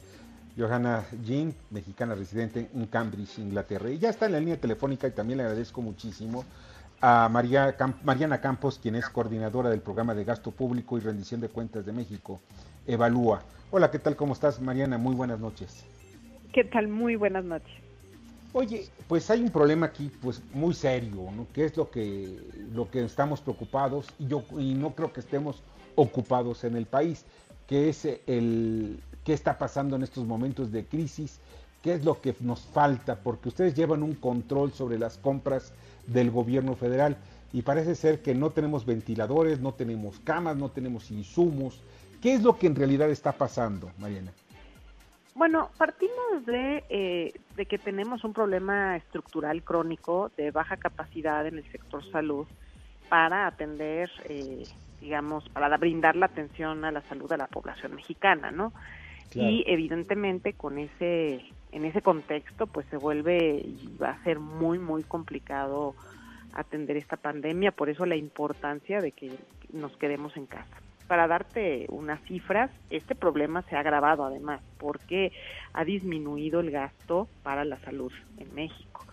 Johanna Jean, mexicana residente en Cambridge, Inglaterra. Y ya está en la línea telefónica y también le agradezco muchísimo a María Mariana Campos, quien es coordinadora del programa de gasto público y rendición de cuentas de México, Evalúa. Hola, ¿qué tal? ¿Cómo estás, Mariana? Muy buenas noches. ¿Qué tal? Muy buenas noches. Oye, pues hay un problema aquí, pues muy serio, ¿no? Que es lo que lo que estamos preocupados y yo y no creo que estemos ocupados en el país, que es el qué está pasando en estos momentos de crisis, qué es lo que nos falta, porque ustedes llevan un control sobre las compras del gobierno federal y parece ser que no tenemos ventiladores, no tenemos camas, no tenemos insumos. ¿Qué es lo que en realidad está pasando, Mariana? Bueno, partimos de, eh, de que tenemos un problema estructural crónico de baja capacidad en el sector salud para atender, eh, digamos, para brindar la atención a la salud de la población mexicana, ¿no? y evidentemente con ese en ese contexto pues se vuelve y va a ser muy muy complicado atender esta pandemia, por eso la importancia de que nos quedemos en casa. Para darte unas cifras, este problema se ha agravado además porque ha disminuido el gasto para la salud en México.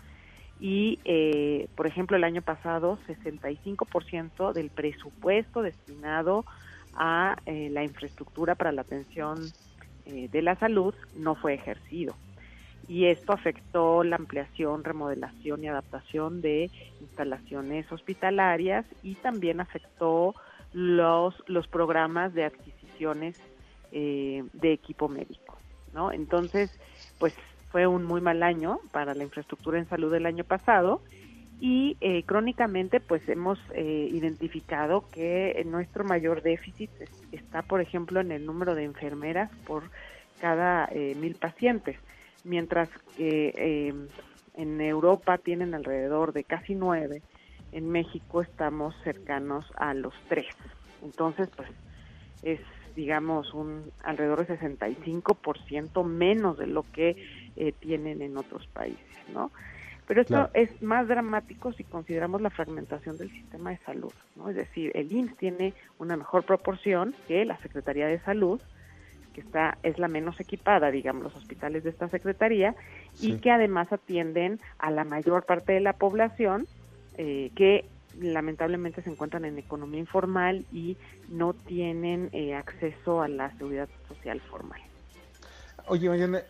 Y, eh, por ejemplo, el año pasado, 65% del presupuesto destinado a eh, la infraestructura para la atención eh, de la salud no fue ejercido. Y esto afectó la ampliación, remodelación y adaptación de instalaciones hospitalarias y también afectó los, los programas de adquisiciones eh, de equipo médico. ¿no? Entonces, pues fue un muy mal año para la infraestructura en salud del año pasado y eh, crónicamente pues hemos identificado que nuestro mayor déficit está por ejemplo en el número de enfermeras por cada eh, mil pacientes, mientras que eh, en Europa tienen alrededor de casi nueve, en México estamos cercanos a los tres. Entonces, pues es, digamos, un alrededor de 65% menos de lo que eh, tienen en otros países, ¿no? Pero esto es más dramático si consideramos la fragmentación del sistema de salud, ¿no? Es decir, el IMSS tiene una mejor proporción que la Secretaría de Salud, que está es la menos equipada, digamos, los hospitales de esta secretaría y que además atienden a la mayor parte de la población eh, que lamentablemente se encuentran en economía informal y no tienen eh, acceso a la seguridad social formal. Oye, Mariana,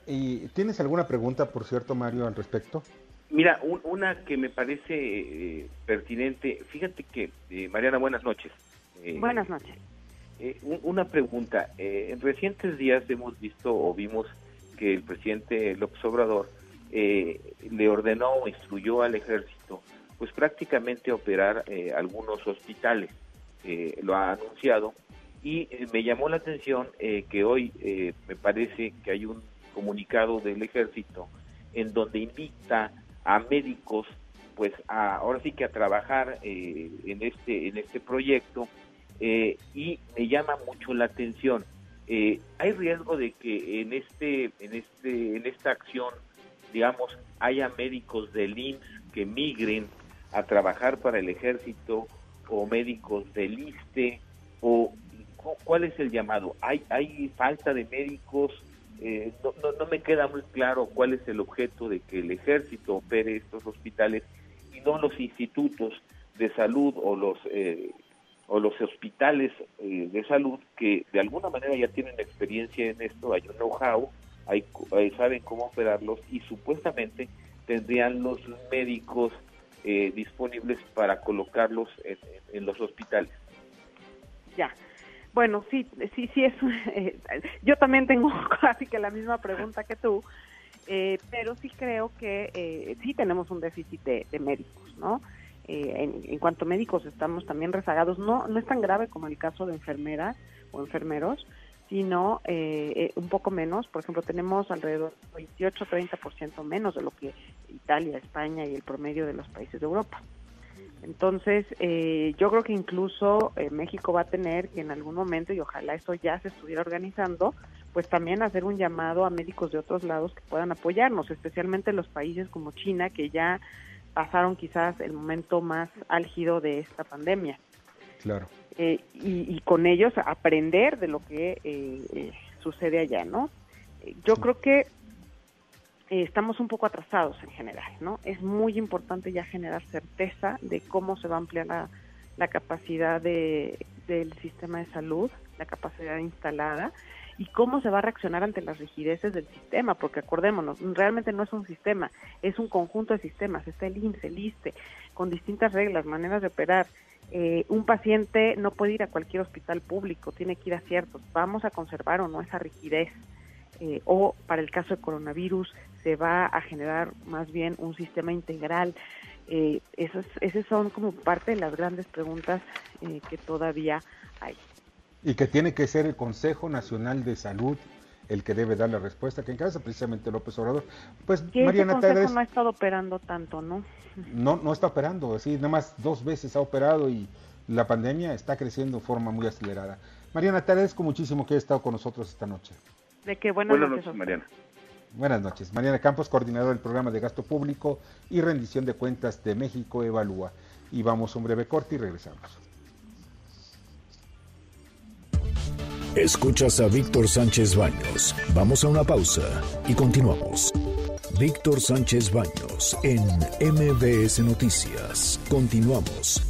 ¿tienes alguna pregunta, por cierto, Mario, al respecto? Mira, una que me parece eh, pertinente. Fíjate que, eh, Mariana, buenas noches. buenas noches. una pregunta. en recientes días hemos visto o vimos que el presidente López Obrador le ordenó o instruyó al ejército pues prácticamente operar eh, algunos hospitales. Eh, lo ha anunciado y eh, me llamó la atención que hoy me parece que hay un comunicado del ejército en donde invita a médicos pues a, ahora sí que a trabajar en este en este proyecto y me llama mucho la atención hay riesgo de que en este en este en esta acción digamos haya médicos del IMSS que migren a trabajar para el ejército o médicos del ISTE o cuál es el llamado hay hay falta de médicos eh, no, no, me queda muy claro cuál es el objeto de que el ejército opere estos hospitales y no los institutos de salud o los eh, o los hospitales eh, de salud que de alguna manera ya tienen experiencia en esto, hay un know-how, hay, saben cómo operarlos y supuestamente tendrían los médicos eh, disponibles para colocarlos en, los hospitales. Ya. Bueno, sí, sí, sí es. Eh, yo también tengo casi que la misma pregunta que tú, eh, pero sí creo que sí tenemos un déficit de, médicos, ¿no? En, en, cuanto a médicos estamos también rezagados. No, no es tan grave como el caso de enfermeras o enfermeros, sino eh, eh, un poco menos. Por ejemplo, tenemos alrededor 28-30% menos de lo que Italia, España y el promedio de los países de Europa. Entonces, eh, yo creo que incluso México va a tener que en algún momento, y ojalá eso ya se estuviera organizando, pues también hacer un llamado a médicos de otros lados que puedan apoyarnos, especialmente los países como China, que ya pasaron quizás el momento más álgido de esta pandemia. Claro. Eh, y, con ellos aprender de lo que eh, eh, sucede allá, ¿no? Yo creo que estamos un poco atrasados en general, ¿no? Es muy importante ya generar certeza de cómo se va a ampliar la, capacidad de, del sistema de salud, la capacidad instalada y cómo se va a reaccionar ante las rigideces del sistema, porque acordémonos, realmente no es un sistema, es un conjunto de sistemas, está el IMSS, el ISTE, con distintas reglas, maneras de operar, eh, un paciente no puede ir a cualquier hospital público, tiene que ir a ciertos. Vamos a conservar o no esa rigidez. Eh, o para el caso de coronavirus se va a generar más bien un sistema integral. Eh, esas, esas son como parte de las grandes preguntas eh, que todavía hay. Y que tiene que ser el Consejo Nacional de Salud el que debe dar la respuesta, que encabeza precisamente López Obrador. Pues Mariana Consejo no ha estado operando tanto, ¿no? No, no está operando, así nada más dos veces ha operado y la pandemia está creciendo de forma muy acelerada. Mariana, te agradezco muchísimo que hayas estado con nosotros esta noche. De qué buenas, noches, Mariana. Buenas noches. Mariana Campos, coordinadora del programa de gasto público y rendición de cuentas de México Evalúa. Y vamos a un breve corte y regresamos. Escuchas a Víctor Sánchez Baños. Vamos a una pausa y continuamos. Víctor Sánchez Baños en MBS Noticias. Continuamos.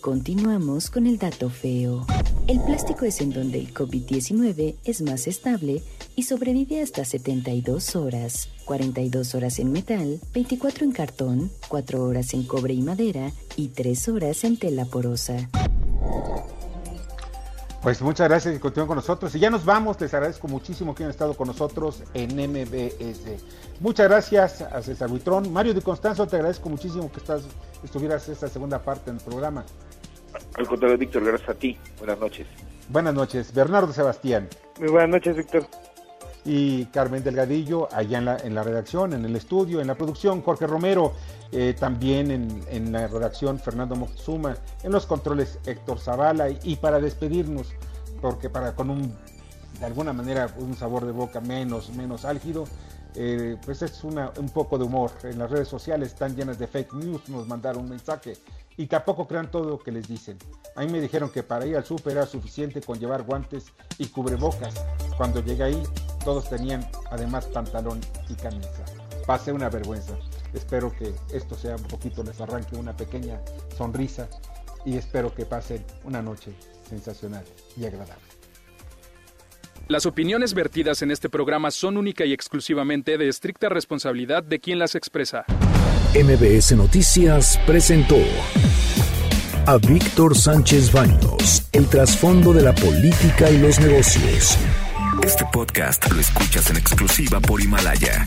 Continuamos con el dato feo. El plástico es en donde el COVID-19 es más estable y sobrevive hasta 72 horas, 42 horas en metal, 24 en cartón, 4 horas en cobre y madera y 3 horas en tela porosa. Pues muchas gracias y continúen con nosotros. Y ya nos vamos, les agradezco muchísimo que hayan estado con nosotros en MBS. Muchas gracias a César Buitrón. Mario de Constanzo, te agradezco muchísimo que estás, estuvieras esta segunda parte del programa. Al contrario, Víctor, gracias a ti. Buenas noches. Buenas noches. Bernardo Sebastián. Muy buenas noches, Víctor y Carmen Delgadillo allá en la, en la redacción, en el estudio, en la producción, Jorge Romero, eh, también en, en, la redacción Fernando Moctezuma, en los controles Héctor Zavala y, para despedirnos, porque para con un de alguna manera un sabor de boca menos, menos álgido, eh, pues es una, un poco de humor. En las redes sociales están llenas de fake news, nos mandaron un mensaje y tampoco crean todo lo que les dicen. A mí me dijeron que para ir al súper era suficiente con llevar guantes y cubrebocas. Cuando llegué ahí, todos tenían además pantalón y camisa. Pasé una vergüenza. Espero que esto sea un poquito, les arranque una pequeña sonrisa y espero que pasen una noche sensacional y agradable. Las opiniones vertidas en este programa son única y exclusivamente de estricta responsabilidad de quien las expresa. MBS Noticias presentó a Víctor Sánchez Baños, el trasfondo de la política y los negocios. Este podcast lo escuchas en exclusiva por Himalaya.